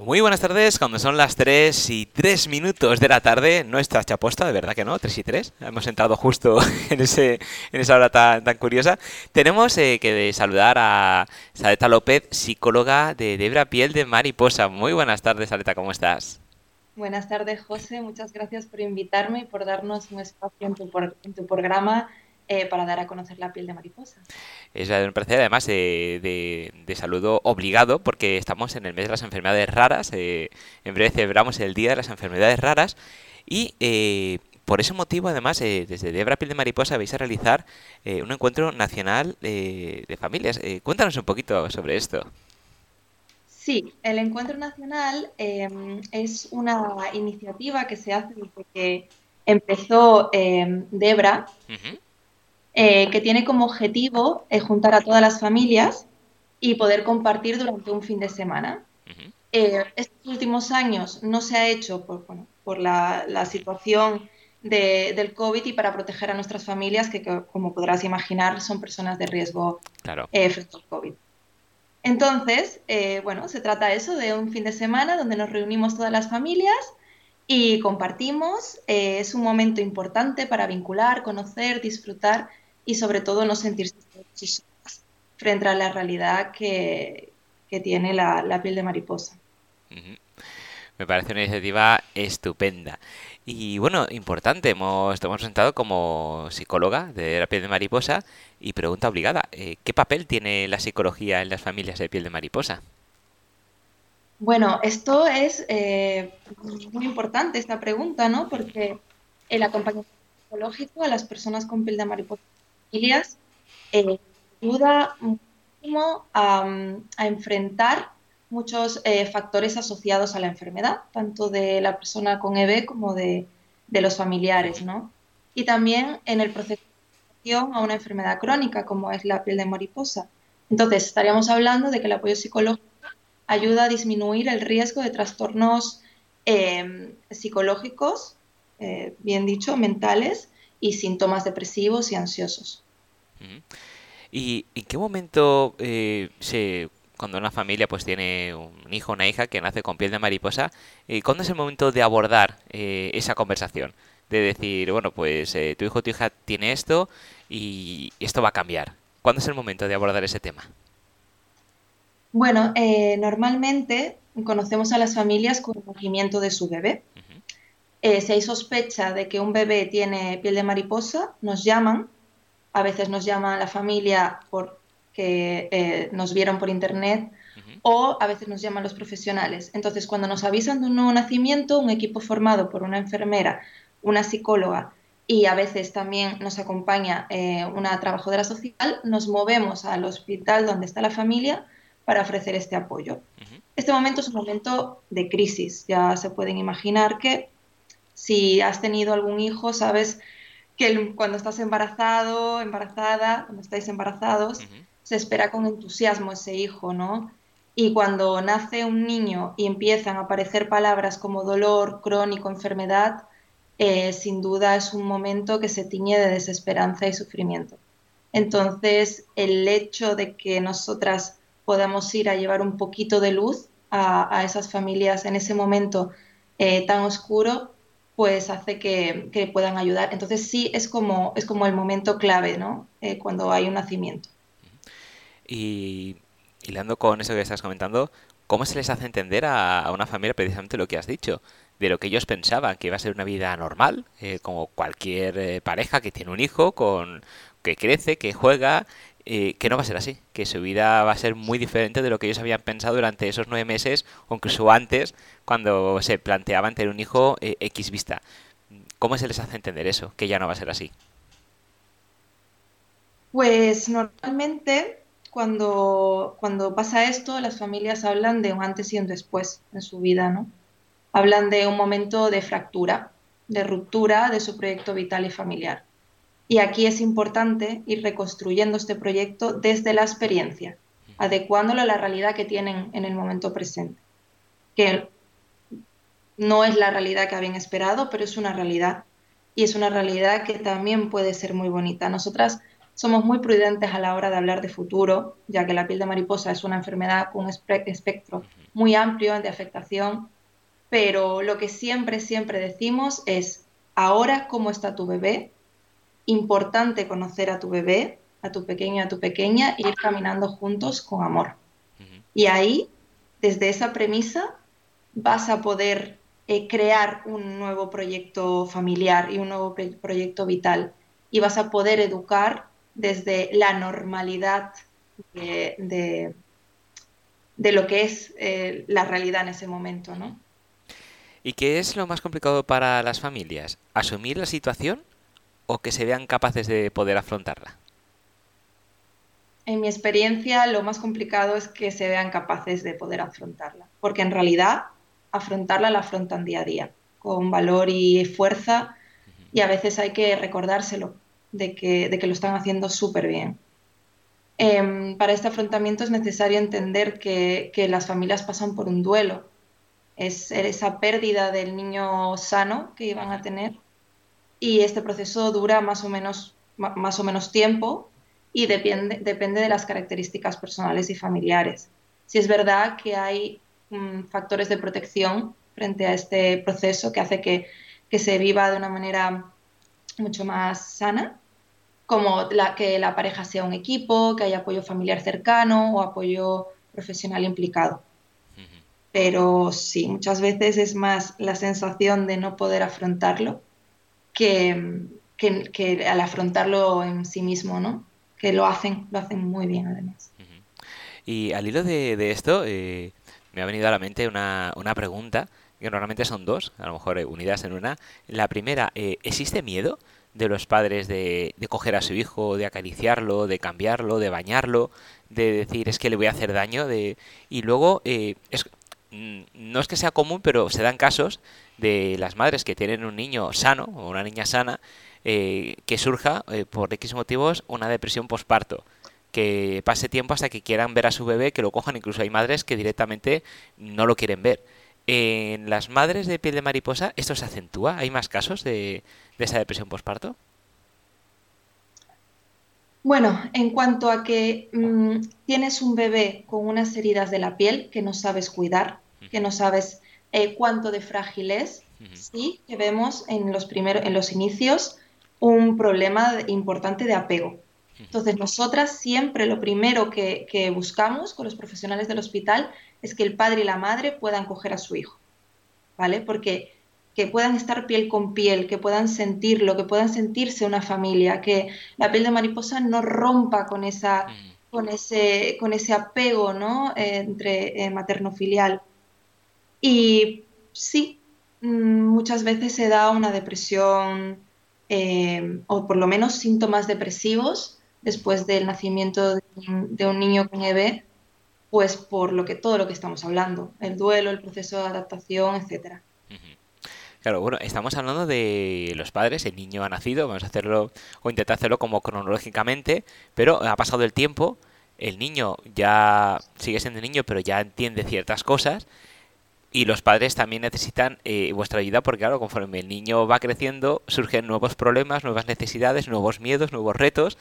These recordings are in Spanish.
Muy buenas tardes, cuando son las 3 y 3 minutos de la tarde, no está chaposta, de verdad que no, 3 y 3, hemos entrado justo en, ese, en esa hora tan, tan curiosa. Tenemos eh, que saludar a Saleta López, psicóloga de Debra Piel de Mariposa. Muy buenas tardes, Saleta, ¿cómo estás? Buenas tardes, José, muchas gracias por invitarme y por darnos un espacio en tu, en tu programa eh, para dar a conocer la piel de mariposa. Es un placer, además, de, saludo obligado, porque estamos en el mes de las enfermedades raras. Eh, en breve celebramos el Día de las Enfermedades Raras. Y eh, por ese motivo, además, desde Debra Piel de Mariposa vais a realizar un encuentro nacional de familias. cuéntanos un poquito sobre esto. Sí, el encuentro nacional em, es una iniciativa que se hace desde que empezó em, Debra. Eh, que tiene como objetivo eh, juntar a todas las familias y poder compartir durante un fin de semana. Eh, estos últimos años no se ha hecho por, por la, situación del COVID y para proteger a nuestras familias, que, como podrás imaginar son personas de riesgo claro. frente al COVID. Entonces, bueno, se trata eso de un fin de semana donde nos reunimos todas las familias y compartimos. es un momento importante para vincular, conocer, disfrutar y sobre todo no sentirse frente a la realidad que, tiene la, piel de mariposa. Me parece una iniciativa estupenda. Y bueno, importante, hemos, te hemos presentado como psicóloga de la piel de mariposa y pregunta obligada, eh, ¿qué papel tiene la psicología en las familias de piel de mariposa? Bueno, esto es eh, muy importante, esta pregunta, ¿no? Porque el acompañamiento psicológico a las personas con piel de mariposa eh, ayuda muchísimo a, enfrentar muchos eh, factores asociados a la enfermedad, tanto de la persona con EB como de, los familiares, ¿no? Y también en el proceso de a una enfermedad crónica como es la piel de mariposa. Entonces, estaríamos hablando de que el apoyo psicológico ayuda a disminuir el riesgo de trastornos eh, psicológicos, bien dicho, mentales, y síntomas depresivos y ansiosos. ¿Y en qué momento eh, se, cuando una familia pues tiene un hijo o una hija que nace con piel de mariposa, eh, ¿cuándo es el momento de abordar eh, esa conversación? De decir, bueno, pues tu hijo o tu hija tiene esto y esto va a cambiar. ¿Cuándo es el momento de abordar ese tema? Bueno, normalmente conocemos a las familias con el nacimiento de su bebé. Eh, si hay sospecha de que un bebé tiene piel de mariposa, nos llaman. A veces nos llama la familia porque eh, nos vieron por internet o a veces nos llaman los profesionales. Entonces, cuando nos avisan de un nuevo nacimiento, un equipo formado por una enfermera, una psicóloga y a veces también nos acompaña eh, una trabajadora social, nos movemos al hospital donde está la familia para ofrecer este apoyo. Este momento es un momento de crisis. Ya se pueden imaginar que si has tenido algún hijo, sabes que cuando estás embarazado, embarazada, cuando estáis embarazados, se espera con entusiasmo ese hijo, ¿no? Y cuando nace un niño y empiezan a aparecer palabras como dolor, crónico, enfermedad, eh, sin duda es un momento que se tiñe de desesperanza y sufrimiento. Entonces, el hecho de que nosotras podamos ir a llevar un poquito de luz a, esas familias en ese momento eh, tan oscuro, pues hace que, puedan ayudar. Entonces sí es como, es como el momento clave, ¿no? Eh, cuando hay un nacimiento. Y hilando con eso que estás comentando, ¿cómo se les hace entender a, una familia precisamente lo que has dicho? De lo que ellos pensaban que iba a ser una vida normal, eh, como cualquier eh, pareja que tiene un hijo, con que crece, que juega, eh, que no va a ser así, que su vida va a ser muy diferente de lo que ellos habían pensado durante esos nueve meses o incluso antes, cuando se planteaban tener un hijo eh, X vista. ¿Cómo se les hace entender eso, que ya no va a ser así? Pues normalmente cuando, cuando pasa esto, las familias hablan de un antes y un después en su vida, ¿no? Hablan de un momento de fractura, de ruptura de su proyecto vital y familiar. Y aquí es importante ir reconstruyendo este proyecto desde la experiencia, adecuándolo a la realidad que tienen en el momento presente. Que no es la realidad que habían esperado, pero es una realidad. Y es una realidad que también puede ser muy bonita. Nosotras somos muy prudentes a la hora de hablar de futuro, ya que la piel de mariposa es una enfermedad con un espectro muy amplio de afectación, pero lo que siempre, siempre decimos es, ahora cómo está tu bebé, importante conocer a tu bebé, a tu pequeño, a tu pequeña, e ir caminando juntos con amor. Y ahí, desde esa premisa, vas a poder eh, crear un nuevo proyecto familiar y un nuevo proyecto vital. Y vas a poder educar desde la normalidad de, de, lo que es eh, la realidad en ese momento, ¿no? ¿Y qué es lo más complicado para las familias? ¿Asumir la situación o que se vean capaces de poder afrontarla? En mi experiencia, lo más complicado es que se vean capaces de poder afrontarla, porque en realidad afrontarla la afrontan día a día, con valor y fuerza, y a veces hay que recordárselo de que, de que lo están haciendo súper bien. Em, para este afrontamiento es necesario entender que, que, las familias pasan por un duelo. Es esa pérdida del niño sano que iban a tener y este proceso dura más o menos, más o menos tiempo y depende, depende de las características personales y familiares. Si es verdad que hay mm, factores de protección frente a este proceso que hace que, que se viva de una manera mucho más sana, como la, que la pareja sea un equipo, que haya apoyo familiar cercano o apoyo profesional implicado. Pero sí, muchas veces es más la sensación de no poder afrontarlo que, que, al afrontarlo en sí mismo, ¿no? Que lo hacen, lo hacen muy bien además. Y al hilo de, esto, eh, me ha venido a la mente una, una pregunta, que normalmente son dos, a lo mejor eh, unidas en una. La primera, eh, ¿existe miedo de los padres de, de, coger a su hijo, de acariciarlo, de cambiarlo, de bañarlo, de decir es que le voy a hacer daño? De... Y luego, es, mm, no es que sea común, pero se dan casos de las madres que tienen un niño sano o una niña sana eh, que surja eh, por X motivos una depresión posparto que pase tiempo hasta que quieran ver a su bebé, que lo cojan, incluso hay madres que directamente no lo quieren ver. En las madres de piel de mariposa, ¿esto se acentúa? ¿Hay más casos de, esa depresión posparto? Bueno, en cuanto a que mm, tienes un bebé con unas heridas de la piel que no sabes cuidar, que no sabes eh, cuánto de frágil es, sí que vemos en los, primeros, en los inicios un problema importante de apego. Entonces, nosotras siempre lo primero que, buscamos con los profesionales del hospital es que el padre y la madre puedan coger a su hijo, ¿vale? Porque que puedan estar piel con piel, que puedan sentirlo, que puedan sentirse una familia, que la piel de mariposa no rompa con, esa, con, ese, con ese apego ¿no? entre eh, materno-filial. Y sí, mm, muchas veces se da una depresión eh, o por lo menos síntomas depresivos después del nacimiento de un, niño con EB, pues por lo que todo lo que estamos hablando, el duelo, el proceso de adaptación, etcétera. Claro, bueno, estamos hablando de los padres, el niño ha nacido, vamos a hacerlo o intentar hacerlo como cronológicamente, pero ha pasado el tiempo, el niño ya sigue siendo niño, pero ya entiende ciertas cosas y los padres también necesitan eh, vuestra ayuda porque, claro, conforme el niño va creciendo, surgen nuevos problemas, nuevas necesidades, nuevos miedos, nuevos retos.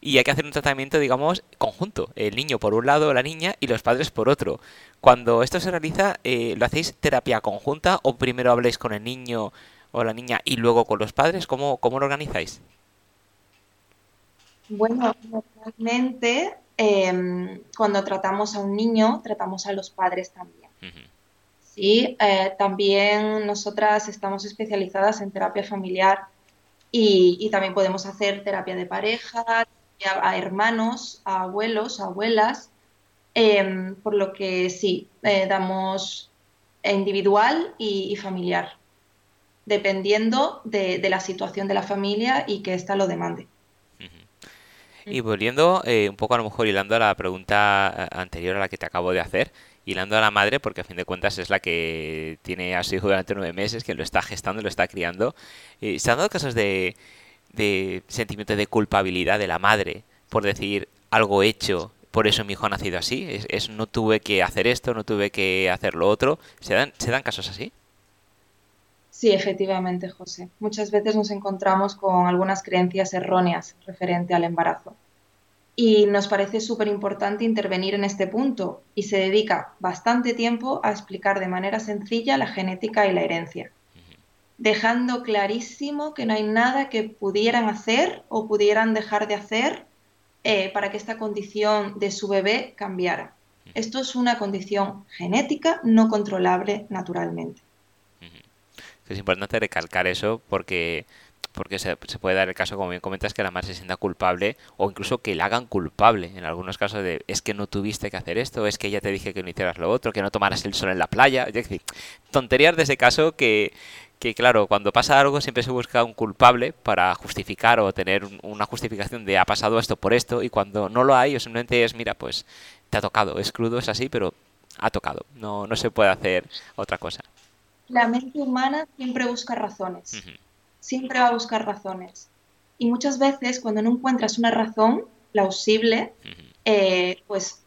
Y hay que hacer un tratamiento, digamos, conjunto. El niño por un lado, la niña y los padres por otro. Cuando esto se realiza, eh, ¿lo hacéis terapia conjunta o primero habléis con el niño o la niña y luego con los padres? ¿Cómo, cómo lo organizáis? Bueno, normalmente em, cuando tratamos a un niño, tratamos a los padres también. Sí, eh, también nosotras estamos especializadas en terapia familiar y, también podemos hacer terapia de pareja, a, hermanos, a abuelos, a abuelas, em, por lo que sí, eh, damos individual y, familiar, dependiendo de, la situación de la familia y que ésta lo demande. Y volviendo eh, un poco a lo mejor hilando a la pregunta anterior a la que te acabo de hacer, hilando a la madre, porque a fin de cuentas es la que tiene a su hijo durante nueve meses, que lo está gestando, lo está criando. Eh, ¿Se han dado casos de, de sentimiento de culpabilidad de la madre por decir algo hecho, por eso mi hijo ha nacido así? Es, no tuve que hacer esto, no tuve que hacer lo otro. ¿Se dan, ¿Se dan casos así? Sí, efectivamente, José. Muchas veces nos encontramos con algunas creencias erróneas referente al embarazo. Y nos parece súper importante intervenir en este punto y se dedica bastante tiempo a explicar de manera sencilla la genética y la herencia, dejando clarísimo que no hay nada que pudieran hacer o pudieran dejar de hacer eh, para que esta condición de su bebé cambiara. Esto es una condición genética no controlable naturalmente. Es importante recalcar eso porque porque se, puede dar el caso, como bien comentas, que la madre se sienta culpable o incluso que la hagan culpable en algunos casos de es que no tuviste que hacer esto, es que ya te dije que no hicieras lo otro, que no tomaras el sol en la playa. Es decir, tonterías de ese caso que, que claro, cuando pasa algo siempre se busca un culpable para justificar o tener una justificación de ha pasado esto por esto y cuando no lo hay o simplemente es, mira, pues te ha tocado, es crudo, es así, pero ha tocado, no, no se puede hacer otra cosa. La mente humana siempre busca razones, siempre va a buscar razones. Y muchas veces cuando no encuentras una razón plausible, eh, pues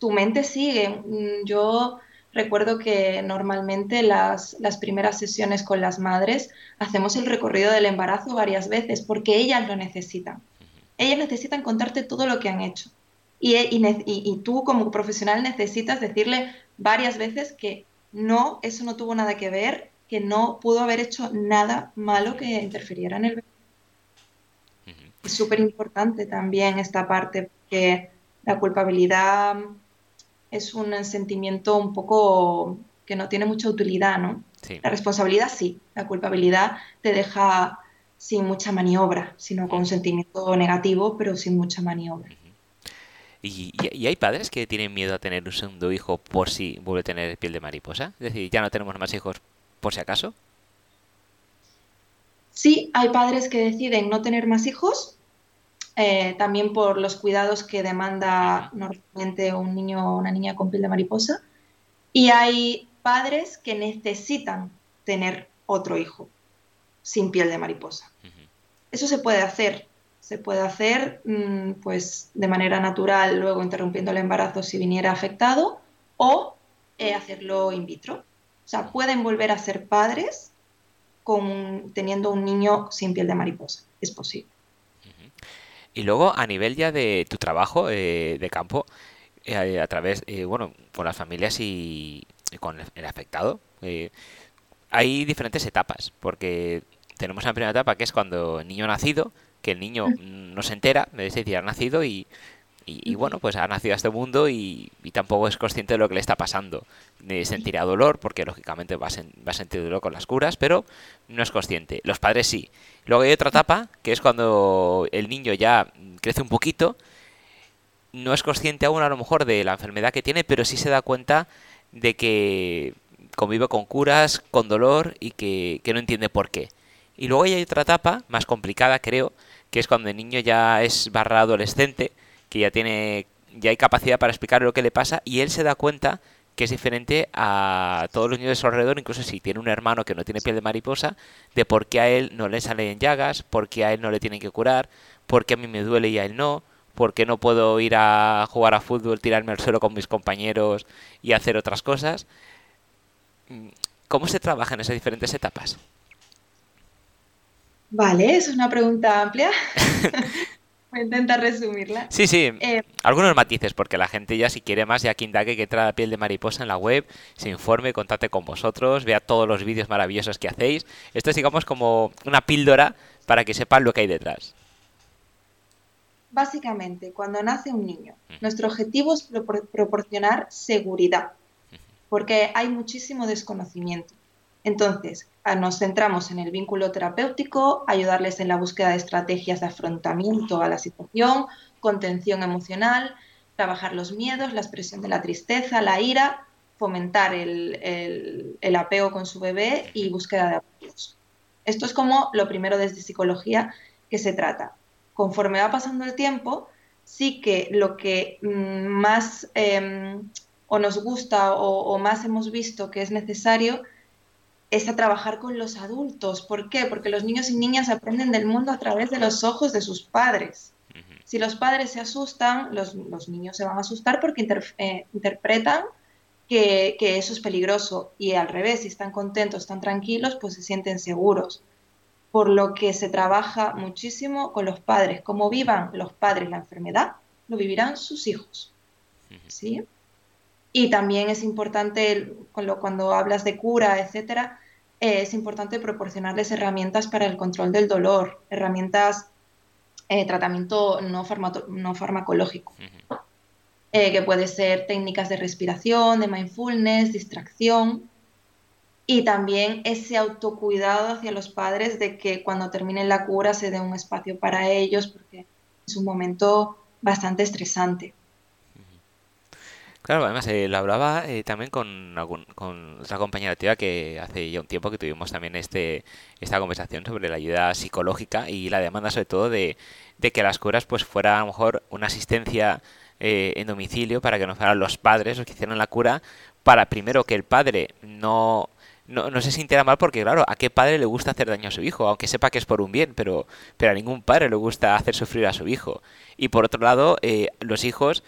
tu mente sigue. Mm, yo recuerdo que normalmente las, las, primeras sesiones con las madres hacemos el recorrido del embarazo varias veces porque ellas lo necesitan. Ellas necesitan contarte todo lo que han hecho. Y, y, y, tú como profesional necesitas decirle varias veces que no, eso no tuvo nada que ver, que no pudo haber hecho nada malo que interfiriera en el bebé. Es súper importante también esta parte, porque la culpabilidad es un sentimiento un poco que no tiene mucha utilidad, ¿no? La responsabilidad sí, la culpabilidad te deja sin mucha maniobra, sino con un sentimiento negativo, pero sin mucha maniobra. Y, hay padres que tienen miedo a tener un segundo hijo por si vuelve a tener piel de mariposa. Es decir, ya no tenemos más hijos por si acaso. Sí, hay padres que deciden no tener más hijos, eh, también por los cuidados que demanda normalmente un niño o una niña con piel de mariposa. Y hay padres que necesitan tener otro hijo sin piel de mariposa. Eso se puede hacer se puede hacer mm, pues de manera natural, luego interrumpiendo el embarazo si viniera afectado, o eh, hacerlo in vitro. O sea, pueden volver a ser padres con, teniendo un niño sin piel de mariposa. Es posible. Y luego, a nivel ya de tu trabajo eh, de campo, eh, a través, bueno, con las familias y, con el afectado, hay diferentes etapas, porque tenemos la primera etapa que es cuando el niño ha nacido, que el niño no se entera, es decir, ha nacido y, y, bueno, pues ha nacido a este mundo y, tampoco es consciente de lo que le está pasando. Ni sentirá dolor, porque lógicamente va a, va a, sentir dolor con las curas, pero no es consciente. Los padres sí. Luego hay otra etapa, que es cuando el niño ya crece un poquito, no es consciente aún a lo mejor de la enfermedad que tiene, pero sí se da cuenta de que convive con curas, con dolor y que, que no entiende por qué. Y luego hay otra etapa, más complicada creo, que es cuando el niño ya es barra adolescente, que ya tiene, ya hay capacidad para explicar lo que le pasa y él se da cuenta que es diferente a todos los niños de su alrededor, incluso si tiene un hermano que no tiene piel de mariposa, de por qué a él no le salen llagas, por qué a él no le tienen que curar, por qué a mí me duele y a él no, por qué no puedo ir a jugar a fútbol, tirarme al suelo con mis compañeros y hacer otras cosas. ¿Cómo se trabaja en esas diferentes etapas? Vale, es una pregunta amplia. Voy a intentar resumirla. Sí, sí. Eh, Algunos matices, porque la gente ya si quiere más, ya que indague que trae la piel de mariposa en la web, se informe, contate con vosotros, vea todos los vídeos maravillosos que hacéis. Esto es, digamos, como una píldora para que sepan lo que hay detrás. Básicamente, cuando nace un niño, nuestro objetivo es proporcionar seguridad, porque hay muchísimo desconocimiento. Entonces, nos centramos en el vínculo terapéutico, ayudarles en la búsqueda de estrategias de afrontamiento a la situación, contención emocional, trabajar los miedos, la expresión de la tristeza, la ira, fomentar el, apego con su bebé y búsqueda de apoyos. Esto es como lo primero desde psicología que se trata. Conforme va pasando el tiempo, sí que lo que mm, más em, o nos gusta o más hemos visto que es necesario es a trabajar con los adultos. ¿Por qué? Porque los niños y niñas aprenden del mundo a través de los ojos de sus padres. Si los padres se asustan, los, niños se van a asustar porque eh, interpretan que, que, eso es peligroso. Y al revés, si están contentos, están tranquilos, pues se sienten seguros. Por lo que se trabaja muchísimo con los padres. Como vivan los padres la enfermedad, lo vivirán sus hijos. ¿Sí? Y también es importante, cuando hablas de cura, etcétera, eh, es importante proporcionarles herramientas para el control del dolor, herramientas, eh, tratamiento no, no farmacológico, eh, que puede ser técnicas de respiración, de mindfulness, distracción, y también ese autocuidado hacia los padres de que cuando terminen la cura se dé un espacio para ellos, porque es un momento bastante estresante. Claro, además eh, lo hablaba eh, también con, con otra compañera tía que hace ya un tiempo que tuvimos también este esta conversación sobre la ayuda psicológica y la demanda sobre todo de, que las curas pues fuera a lo mejor una asistencia eh, en domicilio para que no fueran los padres los que hicieran la cura para primero que el padre no no, no, se sintiera mal porque, claro, ¿a qué padre le gusta hacer daño a su hijo? Aunque sepa que es por un bien, pero, pero a ningún padre le gusta hacer sufrir a su hijo. Y por otro lado, los hijos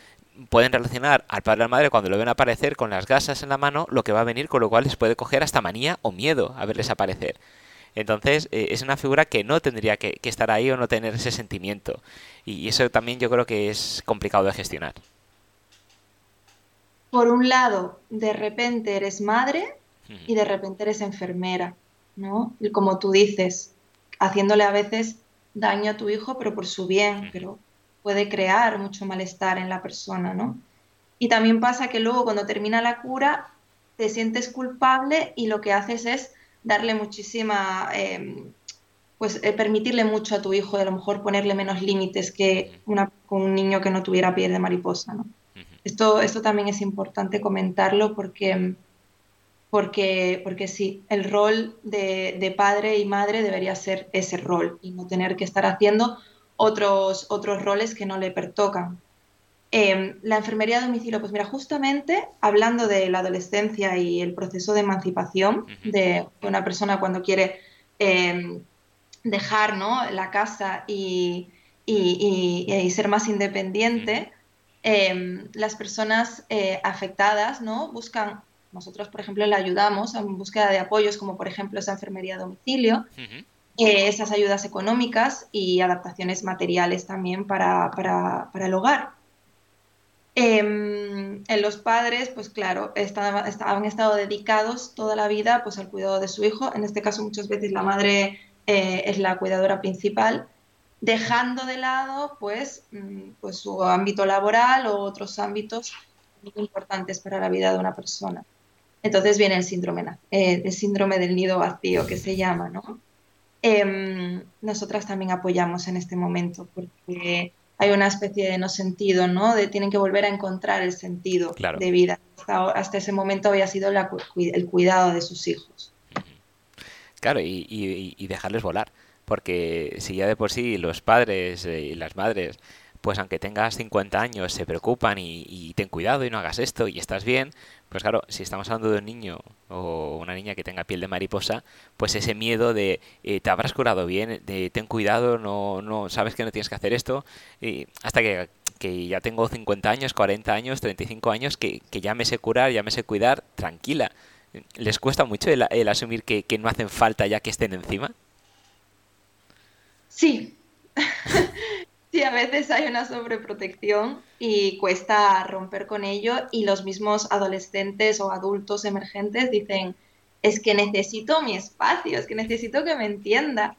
pueden relacionar al padre o a la madre cuando lo ven aparecer con las gasas en la mano, lo que va a venir, con lo cual les puede coger hasta manía o miedo a verles aparecer. Entonces, eh, es una figura que no tendría que, estar ahí o no tener ese sentimiento. Y eso también yo creo que es complicado de gestionar. Por un lado, de repente eres madre y de repente eres enfermera, ¿no? Y como tú dices, haciéndole a veces daño a tu hijo, pero por su bien, pero puede crear mucho malestar en la persona, ¿no? Y también pasa que luego cuando termina la cura te sientes culpable y lo que haces es darle muchísima, em, pues eh, permitirle mucho a tu hijo, a lo mejor ponerle menos límites que una, con un niño que no tuviera piel de mariposa, ¿no? Esto, esto también es importante comentarlo porque, porque, porque sí, el rol de, de padre y madre debería ser ese rol y no tener que estar haciendo otros, otros roles que no le pertocan. Em, la enfermería a domicilio, pues mira, justamente hablando de la adolescencia y el proceso de emancipación de una persona cuando quiere em, dejar ¿no? la casa y, y, ser más independiente, em, las personas eh, afectadas ¿no? buscan, nosotros por ejemplo le ayudamos en búsqueda de apoyos como por ejemplo esa enfermería a domicilio. Eh, esas ayudas económicas y adaptaciones materiales también para, para, para el hogar. Em, en los padres, pues claro, estaban, han estado dedicados toda la vida pues, al cuidado de su hijo. En este caso, muchas veces la madre eh, es la cuidadora principal, dejando de lado pues, mm, pues su ámbito laboral o otros ámbitos importantes para la vida de una persona. Entonces viene el síndrome, eh, el síndrome del nido vacío, que se llama, ¿no? Em, nosotras también apoyamos en este momento, porque hay una especie de no sentido, ¿no? De tienen que volver a encontrar el sentido de vida. Hasta, ese momento había sido el cuidado de sus hijos. Claro, y, dejarles volar, porque si ya de por sí los padres eh, y las madres pues aunque tengas 50 años, se preocupan y, ten cuidado y no hagas esto y estás bien, pues claro, si estamos hablando de un niño o una niña que tenga piel de mariposa, pues ese miedo de eh, te habrás curado bien, de ten cuidado, no, no sabes que no tienes que hacer esto, y hasta que, ya tengo 50 años, 40 años, 35 años, que, ya me sé curar, ya me sé cuidar, tranquila. ¿Les cuesta mucho el, el asumir que, que no hacen falta ya que estén encima? Sí. Sí, a veces hay una sobreprotección y cuesta romper con ello y los mismos adolescentes o adultos emergentes dicen, es que necesito mi espacio, es que necesito que me entienda.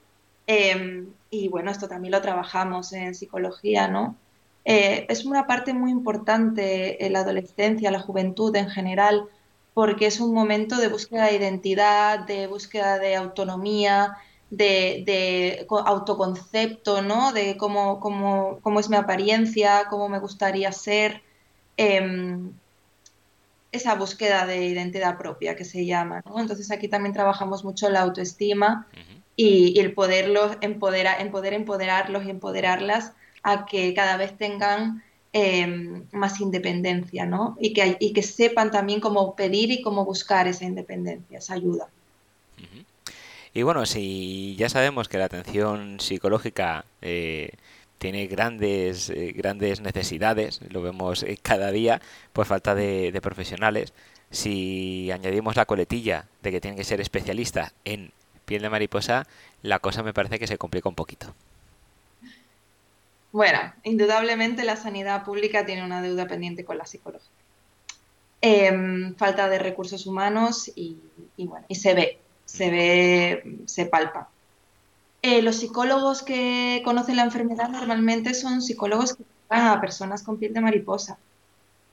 Em, y bueno, esto también lo trabajamos en psicología, ¿no? Eh, es una parte muy importante en la adolescencia, la juventud en general, porque es un momento de búsqueda de identidad, de búsqueda de autonomía, de, autoconcepto, ¿no? De cómo, cómo, cómo, es mi apariencia, cómo me gustaría ser. Em, esa búsqueda de identidad propia que se llama. ¿no? Entonces aquí también trabajamos mucho la autoestima y, el poderlos empoderar, empoderarlos y empoderarlas a que cada vez tengan em, más independencia, ¿no? Y que, y que sepan también cómo pedir y cómo buscar esa independencia, esa ayuda. Y bueno, si ya sabemos que la atención psicológica eh, tiene grandes, eh, grandes necesidades, lo vemos eh, cada día, por falta de, profesionales, si añadimos la coletilla de que tienen que ser especialistas en piel de mariposa, la cosa me parece que se complica un poquito. Bueno, indudablemente la sanidad pública tiene una deuda pendiente con la psicología. Em, falta de recursos humanos y, bueno, y se ve, se ve, se palpa. Eh, los psicólogos que conocen la enfermedad normalmente son psicólogos que tratan a personas con piel de mariposa.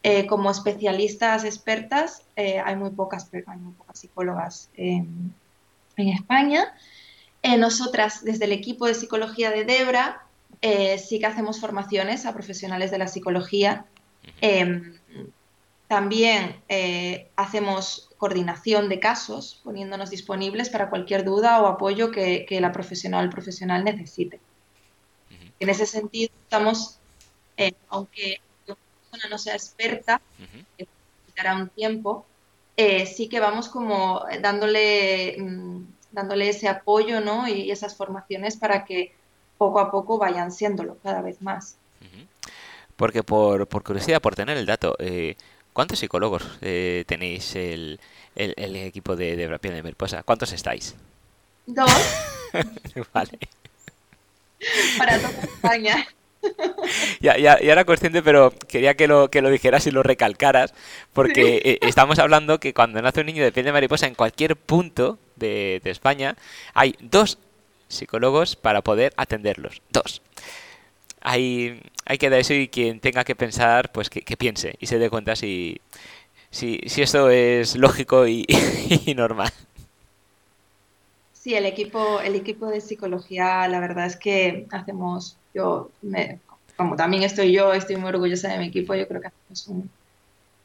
Eh, como especialistas expertas, eh, hay, muy pocas, hay muy pocas psicólogas en España. nosotras, desde el equipo de psicología de Debra, sí que hacemos formaciones a profesionales de la psicología. Em, también hacemos coordinación de casos, poniéndonos disponibles para cualquier duda o apoyo que, la profesional o el profesional necesite. En ese sentido, estamos, eh, aunque una persona no sea experta, que necesitará un tiempo, eh, sí que vamos como dándole, mm, dándole ese apoyo ¿no? y esas formaciones para que poco a poco vayan siéndolo cada vez más. Porque por, por curiosidad, por tener el dato, ¿Cuántos psicólogos eh, tenéis el, el, equipo de, de Piel de Mariposa? ¿Cuántos estáis? Dos. vale. Para toda España. Ya, ya, ya, era consciente, pero quería que lo, que lo dijeras y lo recalcaras, porque eh, estamos hablando que cuando nace un niño de piel de mariposa en cualquier punto de, de España, hay dos psicólogos para poder atenderlos. Dos hay, hay que dar eso y quien tenga que pensar, pues que, piense y se dé cuenta si, si, si esto es lógico y, normal. Sí, el equipo, el equipo de psicología, la verdad es que hacemos, yo, como también estoy yo, estoy muy orgullosa de mi equipo, yo creo que hacemos un,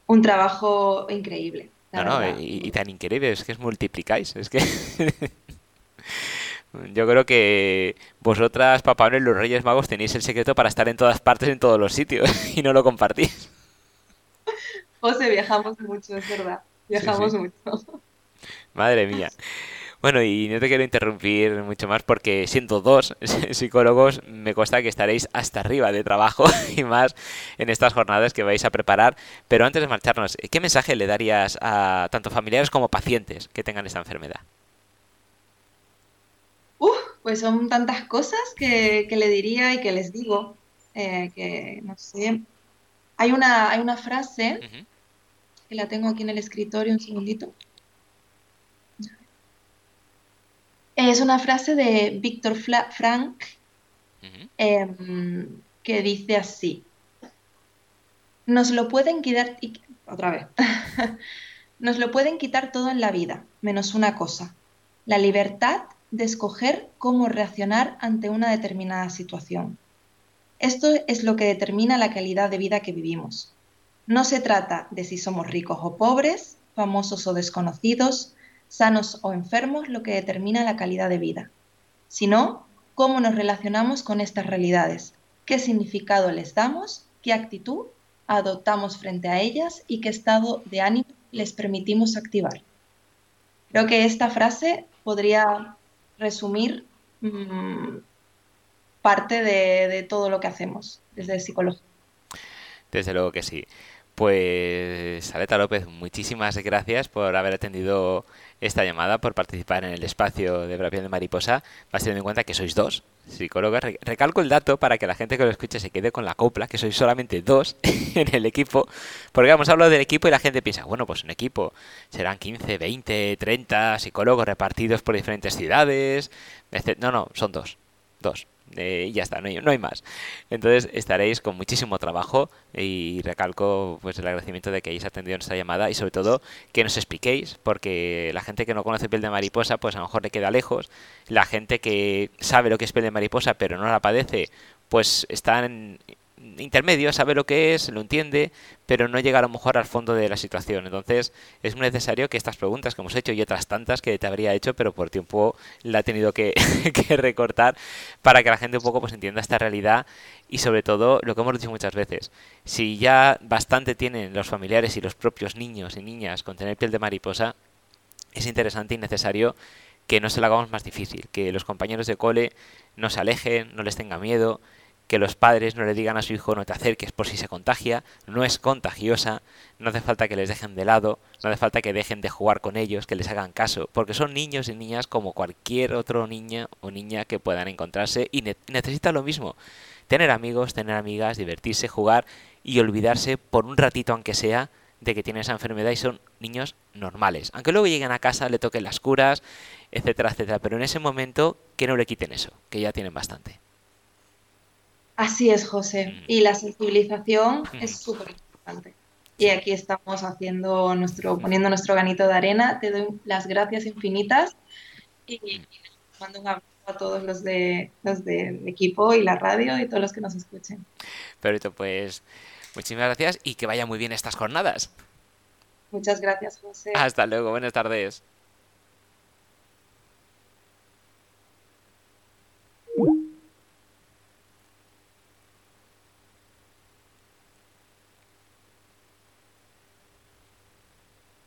un trabajo increíble. No, no, y, y, tan increíble, es que es multiplicáis, es que... Yo creo que vosotras, Papá Noel y los Reyes Magos, tenéis el secreto para estar en todas partes, en todos los sitios, y no lo compartís. José, viajamos mucho, es verdad. Viajamos mucho. Madre mía. Bueno, y no te quiero interrumpir mucho más porque siendo dos psicólogos me consta que estaréis hasta arriba de trabajo y más en estas jornadas que vais a preparar. Pero antes de marcharnos, ¿qué mensaje le darías a tanto familiares como pacientes que tengan esta enfermedad? Pues son tantas cosas que, le diría y que les digo, eh, que no sé. Hay una, hay una frase, que la tengo aquí en el escritorio, un segundito. Es una frase de Víctor Frank em, que dice así. Nos lo pueden quitar, otra vez, nos lo pueden quitar todo en la vida, menos una cosa, la libertad de escoger cómo reaccionar ante una determinada situación. Esto es lo que determina la calidad de vida que vivimos. No se trata de si somos ricos o pobres, famosos o desconocidos, sanos o enfermos, lo que determina la calidad de vida, sino cómo nos relacionamos con estas realidades, qué significado les damos, qué actitud adoptamos frente a ellas y qué estado de ánimo les permitimos activar. Creo que esta frase podría resumir mm, parte de, todo lo que hacemos desde psicología. Desde luego que sí. Pues, Aleta López, muchísimas gracias por haber atendido esta llamada, por participar en el espacio de Brapiel de Mariposa, más teniendo en cuenta que sois dos psicólogas. Recalco el dato para que la gente que lo escuche se quede con la copla, que sois solamente dos en el equipo, porque vamos, hablo del equipo y la gente piensa, bueno, pues un equipo serán 15, 20, 30 psicólogos repartidos por diferentes ciudades, No, no, son dos, dos y ya está, no hay, no hay, más. Entonces estaréis con muchísimo trabajo y recalco pues el agradecimiento de que hayáis atendido nuestra llamada y sobre todo que nos expliquéis, porque la gente que no conoce piel de mariposa pues a lo mejor le queda lejos, la gente que sabe lo que es piel de mariposa pero no la padece pues están intermedio, sabe lo que es, lo entiende, pero no llega a lo mejor al fondo de la situación. Entonces es muy necesario que estas preguntas que hemos hecho y otras tantas que te habría hecho, pero por tiempo la he tenido que, recortar para que la gente un poco pues entienda esta realidad y sobre todo lo que hemos dicho muchas veces, si ya bastante tienen los familiares y los propios niños y niñas con tener piel de mariposa, es interesante y necesario que no se lo hagamos más difícil, que los compañeros de cole no se alejen, no les tenga miedo, que los padres no le digan a su hijo no te acerques por si se contagia, no es contagiosa, no hace falta que les dejen de lado, no hace falta que dejen de jugar con ellos, que les hagan caso, porque son niños y niñas como cualquier otro niña o niña que puedan encontrarse y necesitan lo mismo, tener amigos, tener amigas, divertirse, jugar y olvidarse por un ratito aunque sea de que tienen esa enfermedad y son niños normales. Aunque luego lleguen a casa, le toquen las curas, etcétera, etcétera. Pero en ese momento, que no le quiten eso, que ya tienen bastante. Así es, José. Mm. Y la sensibilización mm. es súper importante. Y aquí estamos haciendo nuestro, mm. poniendo nuestro ganito de arena. Te doy las gracias infinitas y mando un abrazo a todos los de los del equipo y la radio y todos los que nos escuchen. Perfecto, pues Muchísimas gracias y que vaya muy bien estas jornadas. Muchas gracias, José. Hasta luego, buenas tardes.